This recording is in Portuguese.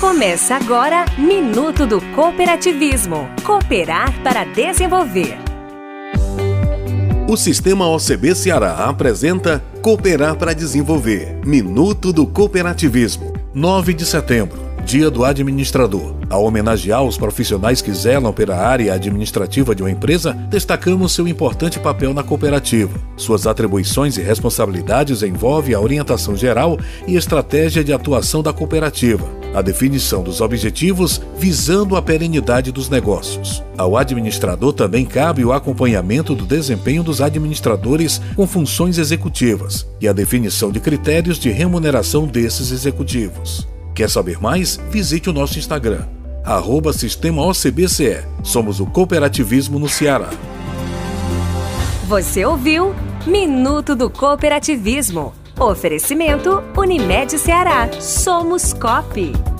Começa agora Minuto do Cooperativismo. Cooperar para desenvolver. O Sistema OCB Ceará apresenta Cooperar para Desenvolver. Minuto do Cooperativismo. 9 de setembro. Dia do Administrador. Ao homenagear os profissionais que zelam pela área administrativa de uma empresa, destacamos seu importante papel na cooperativa. Suas atribuições e responsabilidades envolvem a orientação geral e estratégia de atuação da cooperativa, a definição dos objetivos visando a perenidade dos negócios. Ao administrador também cabe o acompanhamento do desempenho dos administradores com funções executivas e a definição de critérios de remuneração desses executivos. Quer saber mais? Visite o nosso Instagram, arroba Sistema OCBCE. Somos o cooperativismo no Ceará. Você ouviu Minuto do Cooperativismo. Oferecimento Unimed Ceará. Somos COP.